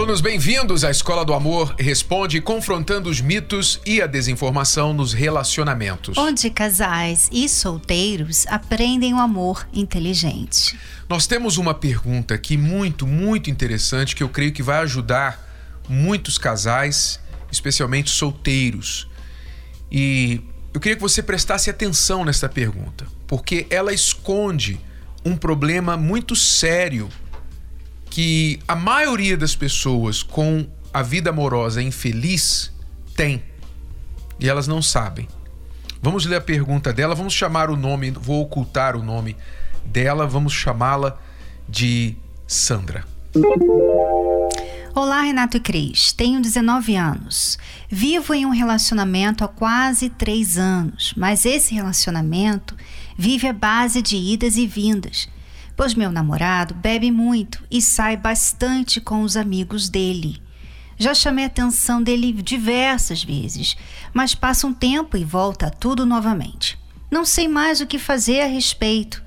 Alunos, bem-vindos à Escola do Amor Responde, confrontando os mitos e a desinformação nos relacionamentos. Onde casais e solteiros aprendem o amor inteligente. Nós temos uma pergunta aqui muito, muito interessante que eu creio que vai ajudar muitos casais, especialmente solteiros. E eu queria que você prestasse atenção nessa pergunta, porque ela esconde um problema muito sério que a maioria das pessoas com a vida amorosa infeliz tem e elas não sabem. Vamos ler a pergunta dela, vamos chamar o nome, vou ocultar o nome dela, vamos chamá-la de Sandra. Olá, Renato e Cris. Tenho 19 anos. Vivo em um relacionamento há quase três anos, mas esse relacionamento vive à base de idas e vindas, pois meu namorado bebe muito e sai bastante com os amigos dele. Já chamei a atenção dele diversas vezes, mas passa um tempo e volta tudo novamente. Não sei mais o que fazer a respeito.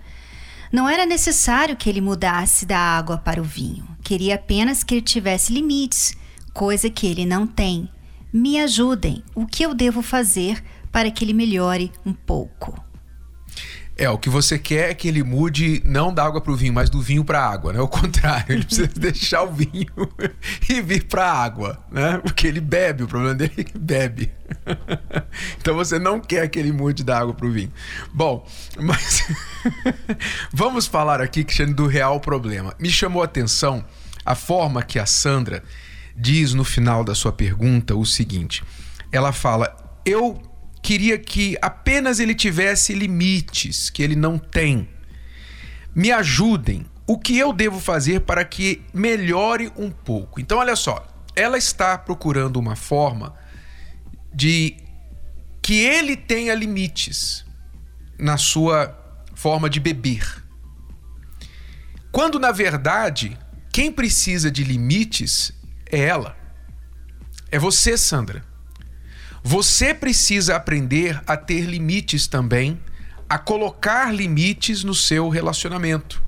Não era necessário que ele mudasse da água para o vinho. Queria apenas que ele tivesse limites, coisa que ele não tem. Me ajudem. O que eu devo fazer para que ele melhore um pouco? É, o que você quer é que ele mude não da água para o vinho, mas do vinho para a água, né? O contrário, ele precisa deixar o vinho e vir para a água, né? Porque ele bebe, o problema dele é que bebe. Então você não quer que ele mude da água para o vinho. Bom, mas vamos falar aqui, Cristiane, do real problema. Me chamou a atenção a forma que a Sandra diz no final da sua pergunta o seguinte: ela fala, eu queria que apenas ele tivesse limites que ele não tem. Me ajudem. O que eu devo fazer para que melhore um pouco? Então, olha só, ela está procurando uma forma de que ele tenha limites na sua forma de beber. Quando na verdade, quem precisa de limites é ela. É você, Sandra. Você precisa aprender a ter limites também, a colocar limites no seu relacionamento.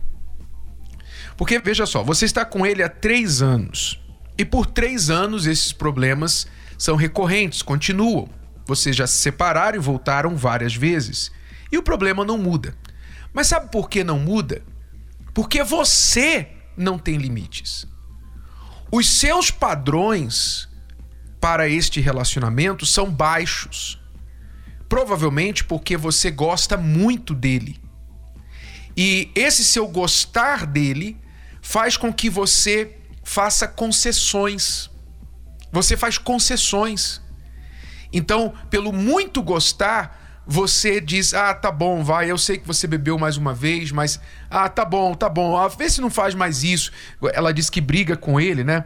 Porque veja só, você está com ele há três anos e por três anos esses problemas são recorrentes, continuam. Vocês já se separaram e voltaram várias vezes e o problema não muda. Mas sabe por que não muda? Porque você não tem limites. Os seus padrões para este relacionamento são baixos. Provavelmente porque você gosta muito dele. E esse seu gostar dele faz com que você faça concessões. Você faz concessões. Então, pelo muito gostar, você diz: Ah, tá bom, vai, eu sei que você bebeu mais uma vez, mas ah, tá bom, tá bom, ah, vê se não faz mais isso. Ela diz que briga com ele, né?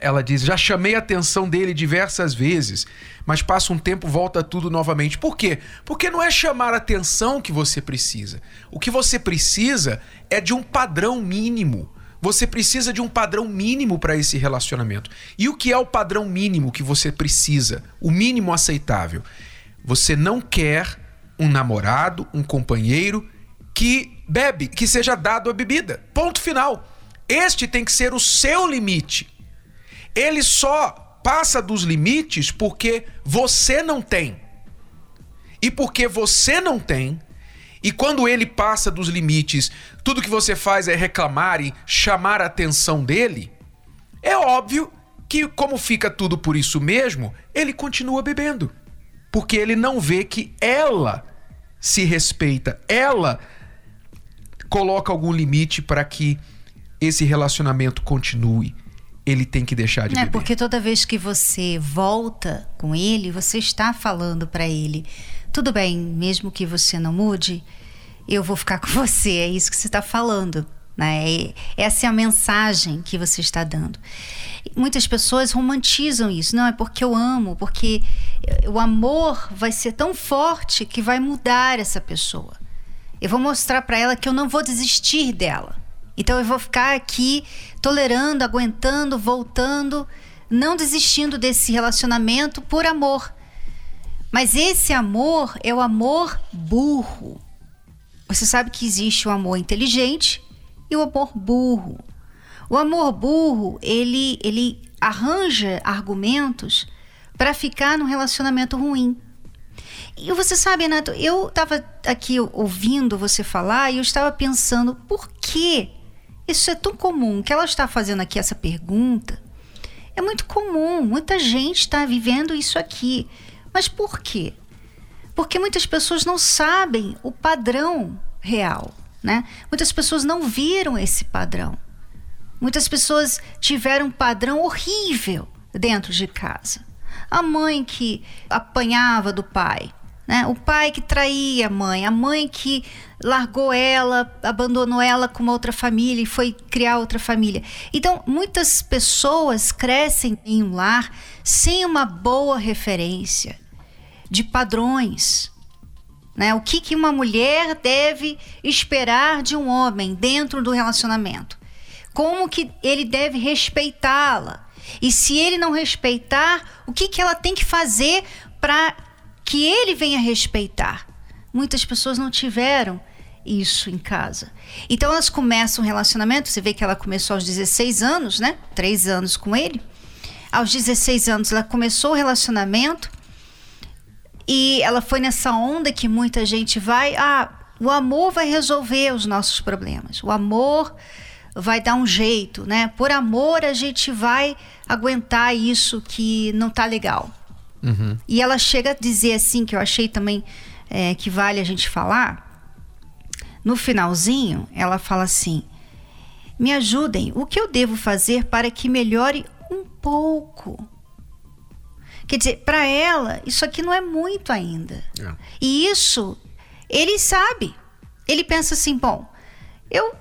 Ela diz: Já chamei a atenção dele diversas vezes, mas passa um tempo, volta tudo novamente. Por quê? Porque não é chamar a atenção que você precisa. O que você precisa é de um padrão mínimo. Você precisa de um padrão mínimo para esse relacionamento. E o que é o padrão mínimo que você precisa? O mínimo aceitável. Você não quer um namorado, um companheiro que bebe, que seja dado a bebida. Ponto final. Este tem que ser o seu limite. Ele só passa dos limites porque você não tem. E porque você não tem, e quando ele passa dos limites, tudo que você faz é reclamar e chamar a atenção dele, é óbvio que, como fica tudo por isso mesmo, ele continua bebendo. Porque ele não vê que ela se respeita, ela coloca algum limite para que esse relacionamento continue ele tem que deixar de é, beber. porque toda vez que você volta com ele, você está falando para ele: tudo bem, mesmo que você não mude, eu vou ficar com você. É isso que você está falando. Né? Essa é a mensagem que você está dando. Muitas pessoas romantizam isso. Não, é porque eu amo, porque o amor vai ser tão forte que vai mudar essa pessoa. Eu vou mostrar para ela que eu não vou desistir dela. Então eu vou ficar aqui tolerando, aguentando, voltando, não desistindo desse relacionamento por amor. Mas esse amor é o amor burro. Você sabe que existe o amor inteligente e o amor burro. O amor burro, ele, ele arranja argumentos para ficar num relacionamento ruim. E você sabe, Renato, eu estava aqui ouvindo você falar e eu estava pensando por que isso é tão comum, que ela está fazendo aqui essa pergunta. É muito comum, muita gente está vivendo isso aqui. Mas por quê? Porque muitas pessoas não sabem o padrão real, né? Muitas pessoas não viram esse padrão. Muitas pessoas tiveram um padrão horrível dentro de casa. A mãe que apanhava do pai, né? O pai que traía a mãe, a mãe que largou ela, abandonou ela com uma outra família e foi criar outra família. Então, muitas pessoas crescem em um lar sem uma boa referência de padrões. Né? O que, que uma mulher deve esperar de um homem dentro do relacionamento? Como que ele deve respeitá-la? E se ele não respeitar, o que, que ela tem que fazer para que ele venha respeitar? Muitas pessoas não tiveram isso em casa. Então elas começam um relacionamento, você vê que ela começou aos 16 anos, né? Três anos com ele. Aos 16 anos ela começou o relacionamento e ela foi nessa onda que muita gente vai, ah, o amor vai resolver os nossos problemas. O amor vai dar um jeito, né? Por amor a gente vai aguentar isso que não tá legal. Uhum. E ela chega a dizer assim, que eu achei também é, que vale a gente falar. No finalzinho, ela fala assim: Me ajudem, o que eu devo fazer para que melhore um pouco? Quer dizer, para ela, isso aqui não é muito ainda. É. E isso, ele sabe. Ele pensa assim: bom, eu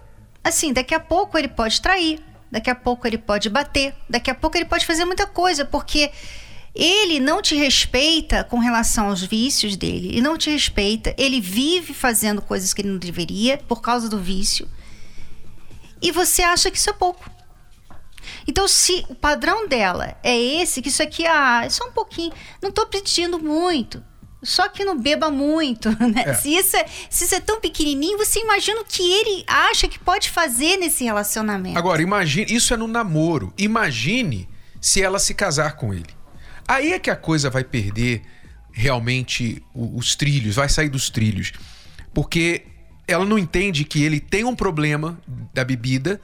assim, daqui a pouco ele pode trair, daqui a pouco ele pode bater, daqui a pouco ele pode fazer muita coisa, porque ele não te respeita com relação aos vícios dele, ele não te respeita, ele vive fazendo coisas que ele não deveria por causa do vício. E você acha que isso é pouco. Então, se o padrão dela é esse, que isso aqui, ah, é só um pouquinho, não estou pedindo muito. Só que não beba muito, né? É. Se, isso é, se isso é tão pequenininho, você imagina o que ele acha que pode fazer nesse relacionamento. Agora, imagine, isso é no namoro. Imagine se ela se casar com ele. Aí é que a coisa vai perder realmente os trilhos, vai sair dos trilhos. Porque ela não entende que ele tem um problema da bebida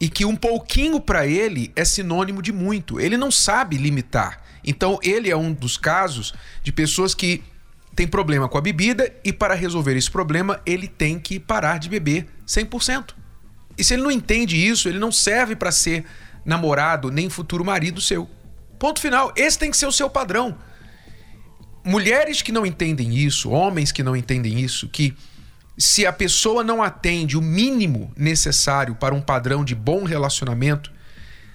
e que um pouquinho para ele é sinônimo de muito. Ele não sabe limitar. Então, ele é um dos casos de pessoas que tem problema com a bebida e para resolver esse problema, ele tem que parar de beber 100%. E se ele não entende isso, ele não serve para ser namorado nem futuro marido seu. Ponto final. Esse tem que ser o seu padrão. Mulheres que não entendem isso, homens que não entendem isso, que se a pessoa não atende o mínimo necessário para um padrão de bom relacionamento,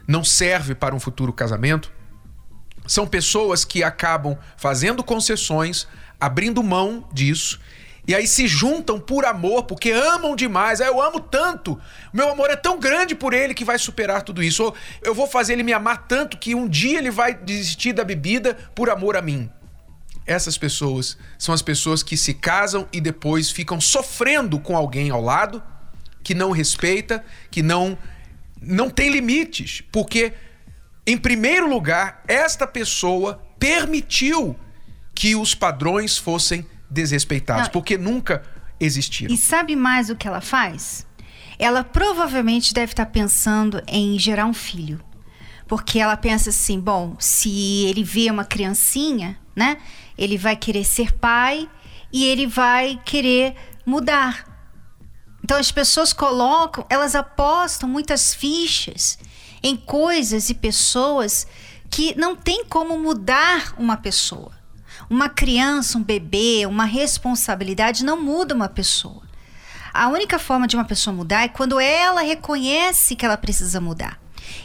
não serve para um futuro casamento, são pessoas que acabam fazendo concessões, abrindo mão disso, e aí se juntam por amor, porque amam demais. Ah, eu amo tanto. Meu amor é tão grande por ele que vai superar tudo isso. Ou eu vou fazer ele me amar tanto que um dia ele vai desistir da bebida por amor a mim. Essas pessoas são as pessoas que se casam e depois ficam sofrendo com alguém ao lado que não respeita, que não não tem limites, porque em primeiro lugar, esta pessoa permitiu que os padrões fossem desrespeitados, Não. porque nunca existiram. E sabe mais o que ela faz? Ela provavelmente deve estar pensando em gerar um filho. Porque ela pensa assim: bom, se ele vê uma criancinha, né? Ele vai querer ser pai e ele vai querer mudar. Então as pessoas colocam, elas apostam muitas fichas em coisas e pessoas que não tem como mudar uma pessoa. Uma criança, um bebê, uma responsabilidade não muda uma pessoa. A única forma de uma pessoa mudar é quando ela reconhece que ela precisa mudar.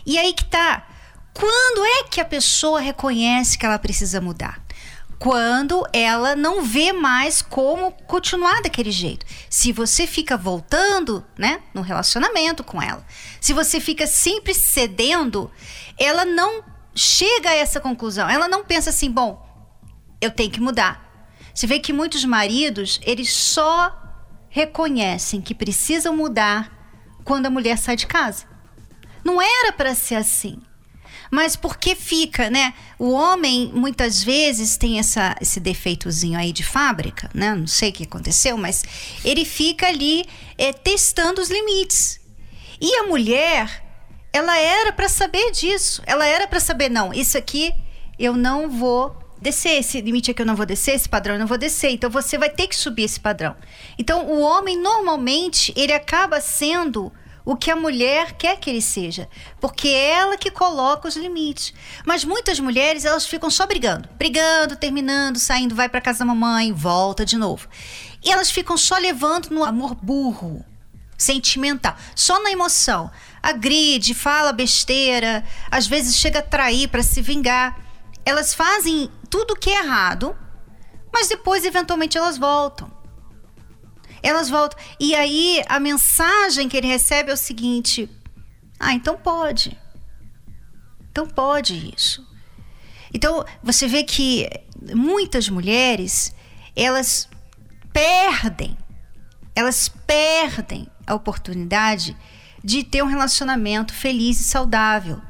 E aí que tá. Quando é que a pessoa reconhece que ela precisa mudar? quando ela não vê mais como continuar daquele jeito. Se você fica voltando, né, no relacionamento com ela, se você fica sempre cedendo, ela não chega a essa conclusão. Ela não pensa assim, bom, eu tenho que mudar. Você vê que muitos maridos, eles só reconhecem que precisam mudar quando a mulher sai de casa. Não era para ser assim. Mas porque fica, né? O homem muitas vezes tem essa, esse defeitozinho aí de fábrica, né? Não sei o que aconteceu, mas ele fica ali é, testando os limites. E a mulher, ela era para saber disso. Ela era para saber, não, isso aqui eu não vou descer, esse limite aqui eu não vou descer, esse padrão eu não vou descer. Então você vai ter que subir esse padrão. Então o homem normalmente ele acaba sendo o que a mulher quer que ele seja, porque é ela que coloca os limites. Mas muitas mulheres, elas ficam só brigando, brigando, terminando, saindo, vai para casa da mamãe, volta de novo. E elas ficam só levando no amor burro, sentimental, só na emoção. Agride, fala besteira, às vezes chega a trair para se vingar. Elas fazem tudo que é errado, mas depois eventualmente elas voltam elas voltam. E aí a mensagem que ele recebe é o seguinte: ah, então pode. Então pode isso. Então você vê que muitas mulheres elas perdem, elas perdem a oportunidade de ter um relacionamento feliz e saudável,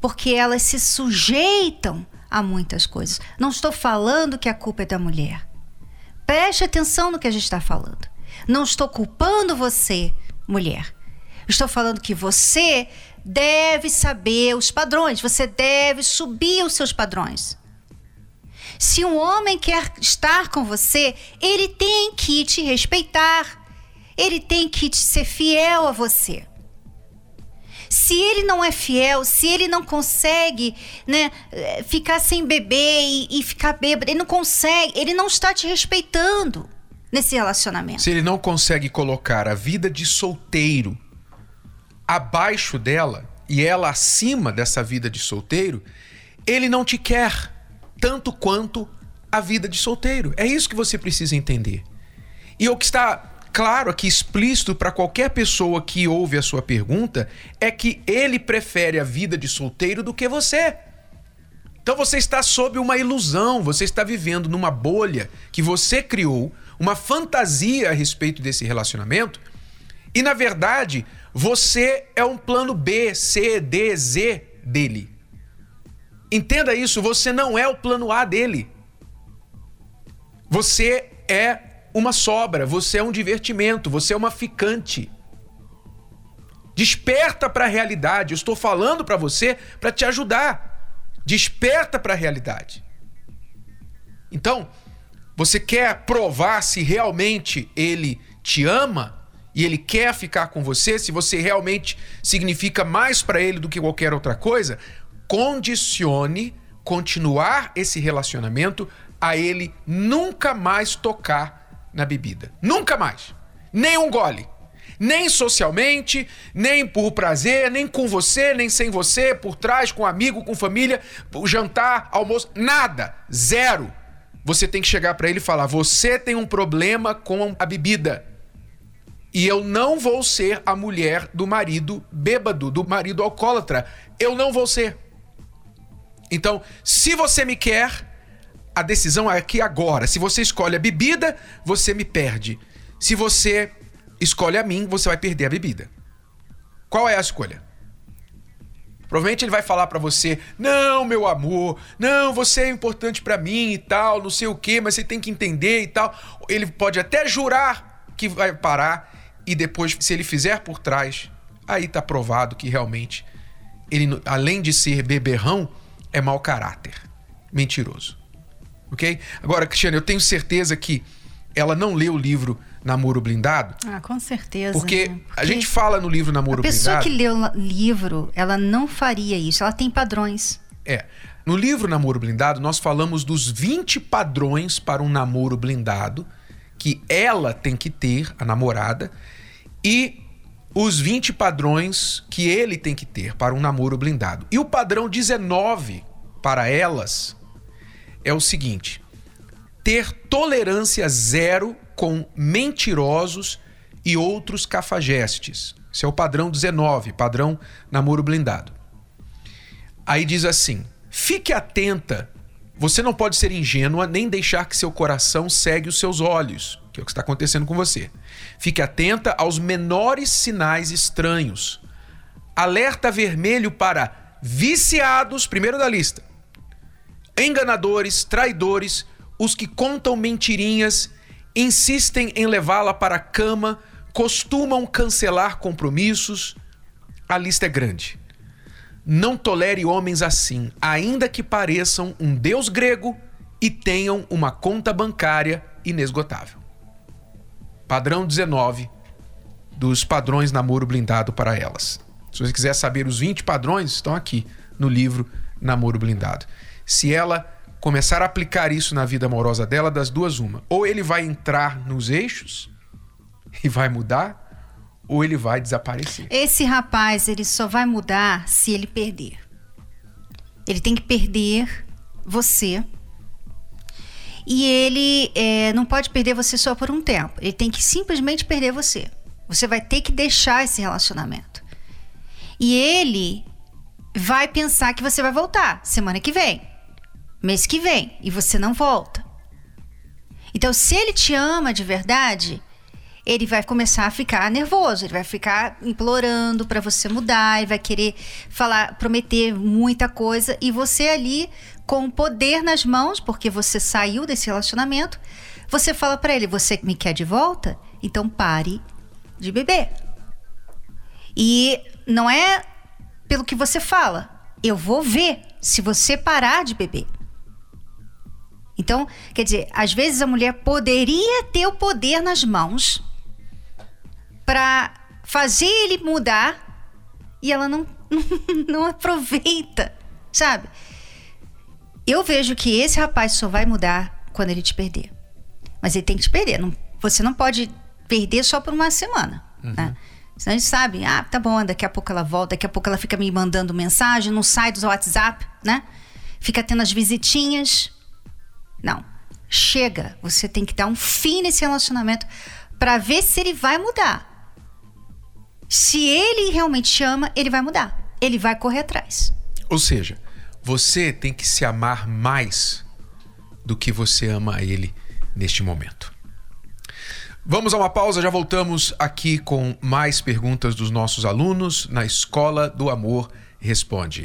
porque elas se sujeitam a muitas coisas. Não estou falando que a culpa é da mulher. Preste atenção no que a gente está falando. Não estou culpando você, mulher. Estou falando que você deve saber os padrões, você deve subir os seus padrões. Se um homem quer estar com você, ele tem que te respeitar. Ele tem que te ser fiel a você. Se ele não é fiel, se ele não consegue né, ficar sem beber e, e ficar bêbado, ele não consegue, ele não está te respeitando nesse relacionamento. Se ele não consegue colocar a vida de solteiro abaixo dela e ela acima dessa vida de solteiro, ele não te quer tanto quanto a vida de solteiro. É isso que você precisa entender. E o que está claro aqui, explícito para qualquer pessoa que ouve a sua pergunta, é que ele prefere a vida de solteiro do que você. Então você está sob uma ilusão, você está vivendo numa bolha que você criou uma fantasia a respeito desse relacionamento. E na verdade, você é um plano B, C, D, Z dele. Entenda isso, você não é o plano A dele. Você é uma sobra, você é um divertimento, você é uma ficante. Desperta para a realidade. Eu estou falando para você para te ajudar. Desperta para a realidade. Então, você quer provar se realmente ele te ama e ele quer ficar com você, se você realmente significa mais para ele do que qualquer outra coisa? Condicione continuar esse relacionamento a ele nunca mais tocar na bebida. Nunca mais. Nem um gole. Nem socialmente, nem por prazer, nem com você, nem sem você, por trás, com amigo, com família, jantar, almoço, nada. Zero você tem que chegar para ele e falar: você tem um problema com a bebida. E eu não vou ser a mulher do marido bêbado, do marido alcoólatra. Eu não vou ser. Então, se você me quer, a decisão é aqui agora. Se você escolhe a bebida, você me perde. Se você escolhe a mim, você vai perder a bebida. Qual é a escolha? Provavelmente ele vai falar para você: "Não, meu amor, não, você é importante para mim e tal, não sei o quê, mas você tem que entender e tal". Ele pode até jurar que vai parar e depois se ele fizer por trás, aí tá provado que realmente ele além de ser beberrão, é mau caráter, mentiroso. OK? Agora, Cristiano, eu tenho certeza que ela não leu o livro Namoro Blindado. Ah, com certeza. Porque, né? porque a gente fala no livro Namoro Blindado. A pessoa Blindado, que lê o livro, ela não faria isso. Ela tem padrões. É. No livro Namoro Blindado, nós falamos dos 20 padrões para um namoro blindado que ela tem que ter, a namorada, e os 20 padrões que ele tem que ter para um namoro blindado. E o padrão 19 para elas é o seguinte: ter tolerância zero com mentirosos e outros cafajestes. Esse é o padrão 19, padrão namoro blindado. Aí diz assim: fique atenta. Você não pode ser ingênua nem deixar que seu coração segue os seus olhos, que é o que está acontecendo com você. Fique atenta aos menores sinais estranhos. Alerta vermelho para viciados, primeiro da lista. Enganadores, traidores, os que contam mentirinhas, insistem em levá-la para a cama, costumam cancelar compromissos. A lista é grande. Não tolere homens assim, ainda que pareçam um deus grego e tenham uma conta bancária inesgotável. Padrão 19 dos padrões namoro blindado para elas. Se você quiser saber os 20 padrões, estão aqui no livro Namoro Blindado. Se ela começar a aplicar isso na vida amorosa dela, das duas, uma. Ou ele vai entrar nos eixos e vai mudar, ou ele vai desaparecer. Esse rapaz, ele só vai mudar se ele perder. Ele tem que perder você. E ele é, não pode perder você só por um tempo. Ele tem que simplesmente perder você. Você vai ter que deixar esse relacionamento. E ele vai pensar que você vai voltar semana que vem, mês que vem, e você não volta. Então, se ele te ama de verdade, ele vai começar a ficar nervoso, ele vai ficar implorando para você mudar, ele vai querer falar, prometer muita coisa e você ali com o poder nas mãos, porque você saiu desse relacionamento, você fala para ele: "Você me quer de volta? Então pare de beber". E não é pelo que você fala. Eu vou ver se você parar de beber. Então, quer dizer, às vezes a mulher poderia ter o poder nas mãos para fazer ele mudar e ela não, não aproveita, sabe? Eu vejo que esse rapaz só vai mudar quando ele te perder. Mas ele tem que te perder. Não, você não pode perder só por uma semana, uhum. né? Senão eles sabem, ah, tá bom, daqui a pouco ela volta, daqui a pouco ela fica me mandando mensagem, não sai do WhatsApp, né? Fica tendo as visitinhas. Não. Chega. Você tem que dar um fim nesse relacionamento para ver se ele vai mudar. Se ele realmente te ama, ele vai mudar. Ele vai correr atrás. Ou seja, você tem que se amar mais do que você ama ele neste momento. Vamos a uma pausa, já voltamos aqui com mais perguntas dos nossos alunos na Escola do Amor Responde.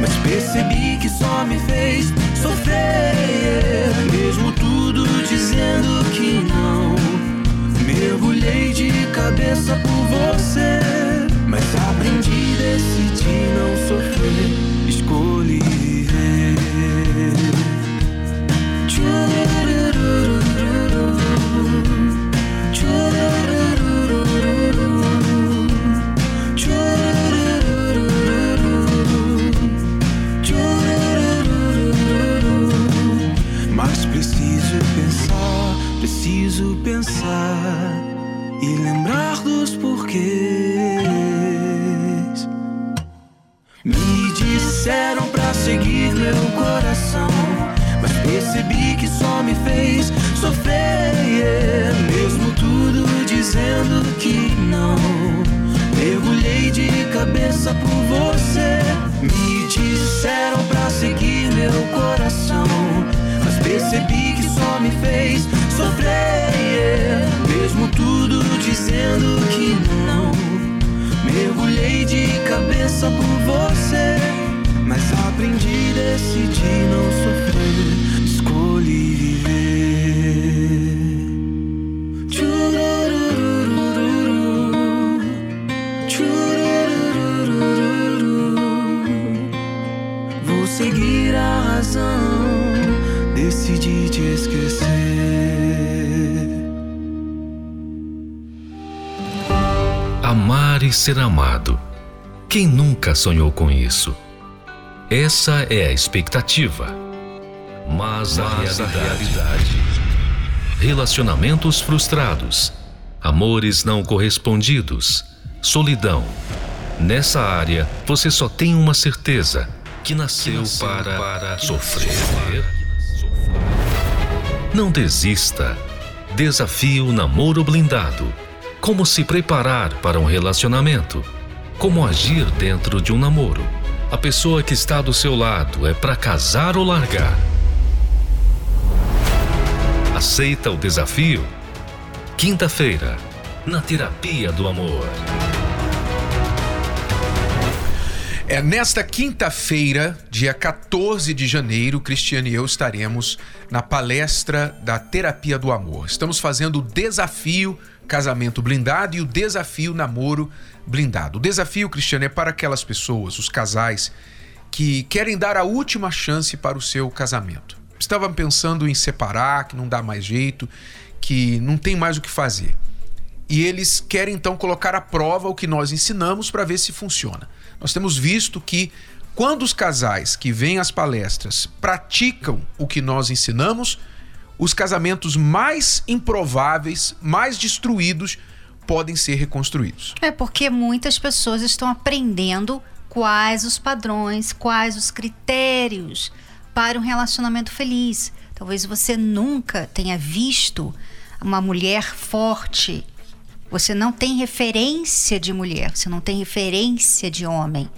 mas percebi que só me fez sofrer. Mesmo tudo dizendo que não. Mergulhei de cabeça por você. Cabeça por você. Mas aprendi, decidi não sofrer, escolhi viver. Vou seguir a razão, decidi te esquecer. Amar e ser amado. Quem nunca sonhou com isso? Essa é a expectativa. Mas, a, realidade, a realidade. Relacionamentos frustrados. Amores não correspondidos. Solidão. Nessa área, você só tem uma certeza: que nasceu, que nasceu para, para sofrer. Não desista. Desafio Namoro Blindado. Como se preparar para um relacionamento. Como agir dentro de um namoro. A pessoa que está do seu lado é para casar ou largar. Aceita o desafio? Quinta-feira, na Terapia do Amor. É nesta quinta-feira, dia 14 de janeiro, Cristiane e eu estaremos na palestra da Terapia do Amor. Estamos fazendo o desafio casamento blindado e o desafio namoro blindado. O desafio, Cristiane, é para aquelas pessoas, os casais, que querem dar a última chance para o seu casamento. Estavam pensando em separar, que não dá mais jeito, que não tem mais o que fazer. E eles querem então colocar à prova o que nós ensinamos para ver se funciona. Nós temos visto que quando os casais que vêm às palestras praticam o que nós ensinamos, os casamentos mais improváveis, mais destruídos, podem ser reconstruídos. É porque muitas pessoas estão aprendendo quais os padrões, quais os critérios para um relacionamento feliz. Talvez você nunca tenha visto uma mulher forte. Você não tem referência de mulher, você não tem referência de homem.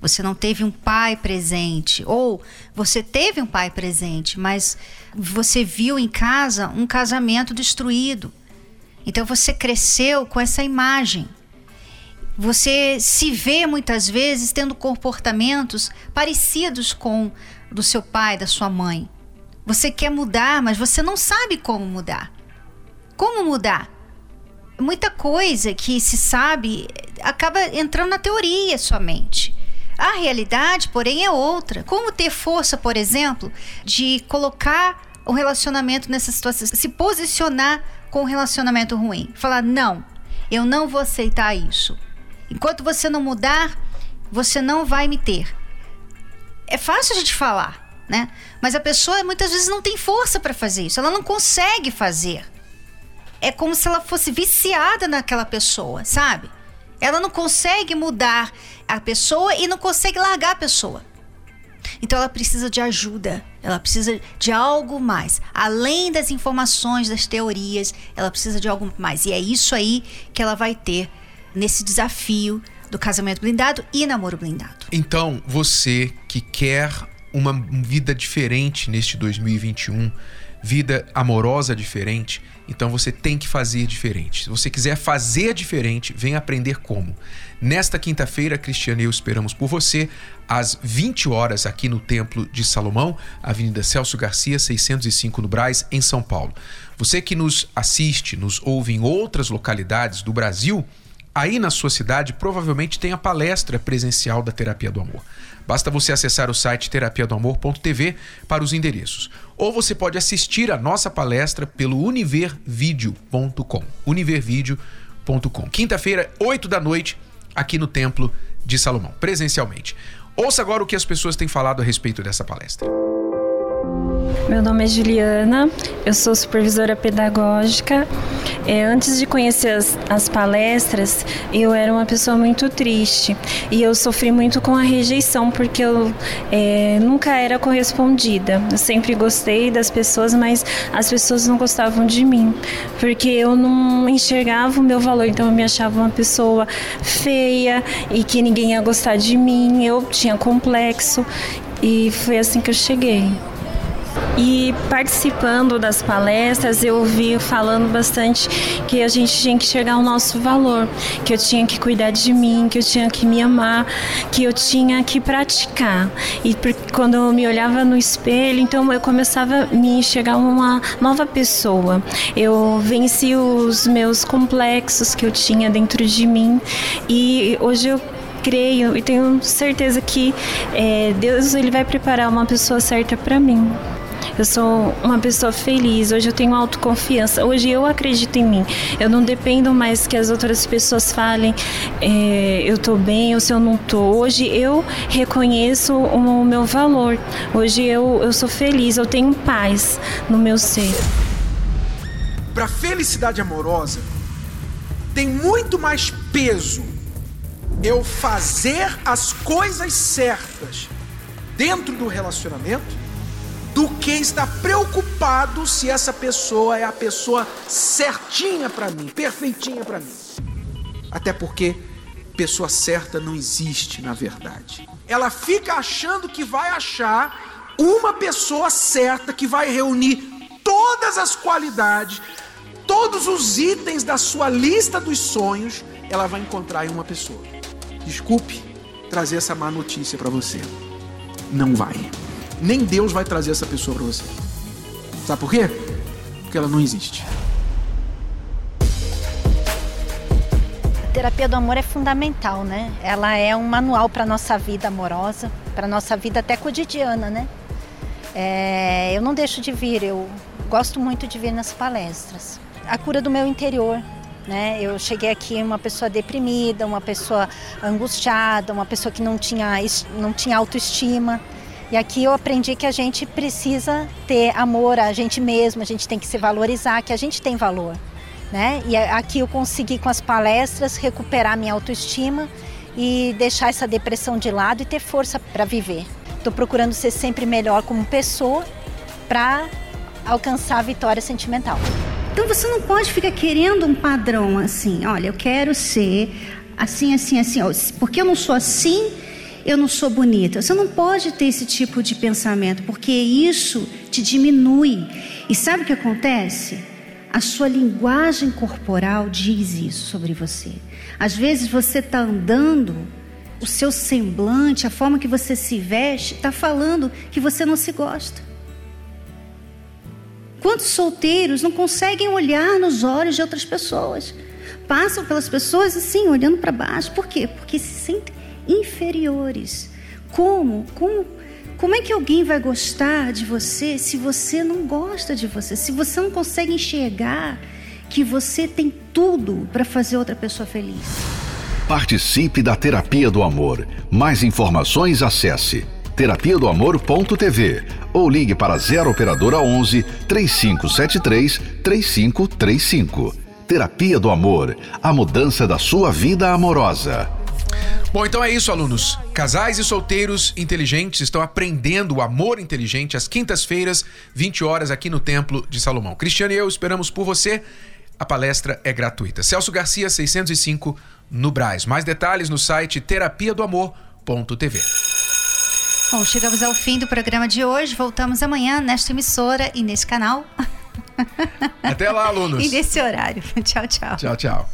Você não teve um pai presente ou você teve um pai presente, mas você viu em casa um casamento destruído. Então você cresceu com essa imagem. Você se vê muitas vezes tendo comportamentos parecidos com do seu pai, da sua mãe. Você quer mudar, mas você não sabe como mudar. Como mudar? Muita coisa que se sabe acaba entrando na teoria somente. A realidade, porém, é outra. Como ter força, por exemplo, de colocar o relacionamento nessa situação, se posicionar com um relacionamento ruim. Falar, não, eu não vou aceitar isso. Enquanto você não mudar, você não vai me ter. É fácil a gente falar, né? Mas a pessoa muitas vezes não tem força para fazer isso, ela não consegue fazer. É como se ela fosse viciada naquela pessoa, sabe? Ela não consegue mudar a pessoa e não consegue largar a pessoa. Então ela precisa de ajuda, ela precisa de algo mais. Além das informações, das teorias, ela precisa de algo mais. E é isso aí que ela vai ter nesse desafio do casamento blindado e namoro blindado. Então, você que quer uma vida diferente neste 2021, vida amorosa diferente, então você tem que fazer diferente. Se você quiser fazer diferente, vem aprender como. Nesta quinta-feira, Cristiano e eu esperamos por você às 20 horas aqui no Templo de Salomão, Avenida Celso Garcia, 605 no Braz, em São Paulo. Você que nos assiste, nos ouve em outras localidades do Brasil, aí na sua cidade provavelmente tem a palestra presencial da Terapia do Amor. Basta você acessar o site terapiadoamor.tv para os endereços. Ou você pode assistir a nossa palestra pelo univervideo.com. univervideo.com. Quinta-feira, 8 da noite, aqui no Templo de Salomão, presencialmente. Ouça agora o que as pessoas têm falado a respeito dessa palestra. Meu nome é Juliana, eu sou supervisora pedagógica É, antes de conhecer as, as, palestras, eu era uma pessoa muito triste e eu sofri muito com a rejeição porque eu é, nunca era correspondida. Eu sempre gostei das pessoas, mas as pessoas não gostavam de mim porque eu não enxergava o meu valor. Então eu me achava uma pessoa feia e que ninguém ia gostar de mim. Eu tinha complexo e foi assim que eu cheguei. E participando das palestras, eu ouvi falando bastante que a gente tinha que chegar ao nosso valor, que eu tinha que cuidar de mim, que eu tinha que me amar, que eu tinha que praticar. E quando eu me olhava no espelho, então eu começava a me enxergar uma nova pessoa. Eu venci os meus complexos que eu tinha dentro de mim e hoje eu creio e tenho certeza que é, Deus ele vai preparar uma pessoa certa para mim. Eu sou uma pessoa feliz, hoje eu tenho autoconfiança, hoje eu acredito em mim. Eu não dependo mais que as outras pessoas falem é, eu tô bem ou se eu não tô. Hoje eu reconheço o meu valor. Hoje eu, eu sou feliz, eu tenho paz no meu ser. Para felicidade amorosa, tem muito mais peso eu fazer as coisas certas dentro do relacionamento do que estar preocupado se essa pessoa é a pessoa certinha para mim, perfeitinha para mim. Até porque pessoa certa não existe na verdade. Ela fica achando que vai achar uma pessoa certa que vai reunir todas as qualidades, todos os itens da sua lista dos sonhos, ela vai encontrar em uma pessoa. Desculpe trazer essa má notícia para você. Não vai nem Deus vai trazer essa pessoa para você. Sabe por quê? Porque ela não existe. A terapia do amor é fundamental, né? Ela é um manual para nossa vida amorosa, para nossa vida até cotidiana, né? É, eu não deixo de vir, eu gosto muito de vir nas palestras. A cura do meu interior, né? Eu cheguei aqui uma pessoa deprimida, uma pessoa angustiada, uma pessoa que não tinha, não tinha autoestima. E aqui eu aprendi que a gente precisa ter amor a gente mesmo, a gente tem que se valorizar, que a gente tem valor. Né? E aqui eu consegui com as palestras recuperar minha autoestima e deixar essa depressão de lado e ter força para viver. Estou procurando ser sempre melhor como pessoa para alcançar a vitória sentimental. Então você não pode ficar querendo um padrão assim, olha, eu quero ser assim, assim, assim, porque eu não sou assim, eu não sou bonita. Você não pode ter esse tipo de pensamento, porque isso te diminui. E sabe o que acontece? A sua linguagem corporal diz isso sobre você. Às vezes você está andando, o seu semblante, a forma que você se veste, está falando que você não se gosta. Quantos solteiros não conseguem olhar nos olhos de outras pessoas? Passam pelas pessoas assim, olhando para baixo. Por quê? Porque se sentem inferiores. Como? Como? Como é que alguém vai gostar de você se você não gosta de você? Se você não consegue enxergar que você tem tudo para fazer outra pessoa feliz? Participe da Terapia do Amor. Mais informações acesse terapia do amor.tv ou ligue para 0 operadora 11 3573 3535. Terapia do Amor, a mudança da sua vida amorosa. Bom, então é isso, alunos. Casais e solteiros inteligentes estão aprendendo o amor inteligente às quintas-feiras, 20 horas, aqui no Templo de Salomão. Cristiano e eu esperamos por você. A palestra é gratuita. Celso Garcia, 605, no Braz. Mais detalhes no site terapia do amor.tv. Bom, chegamos ao fim do programa de hoje. Voltamos amanhã nesta emissora e neste canal. Até lá, alunos. e nesse horário. Tchau, tchau. Tchau, tchau.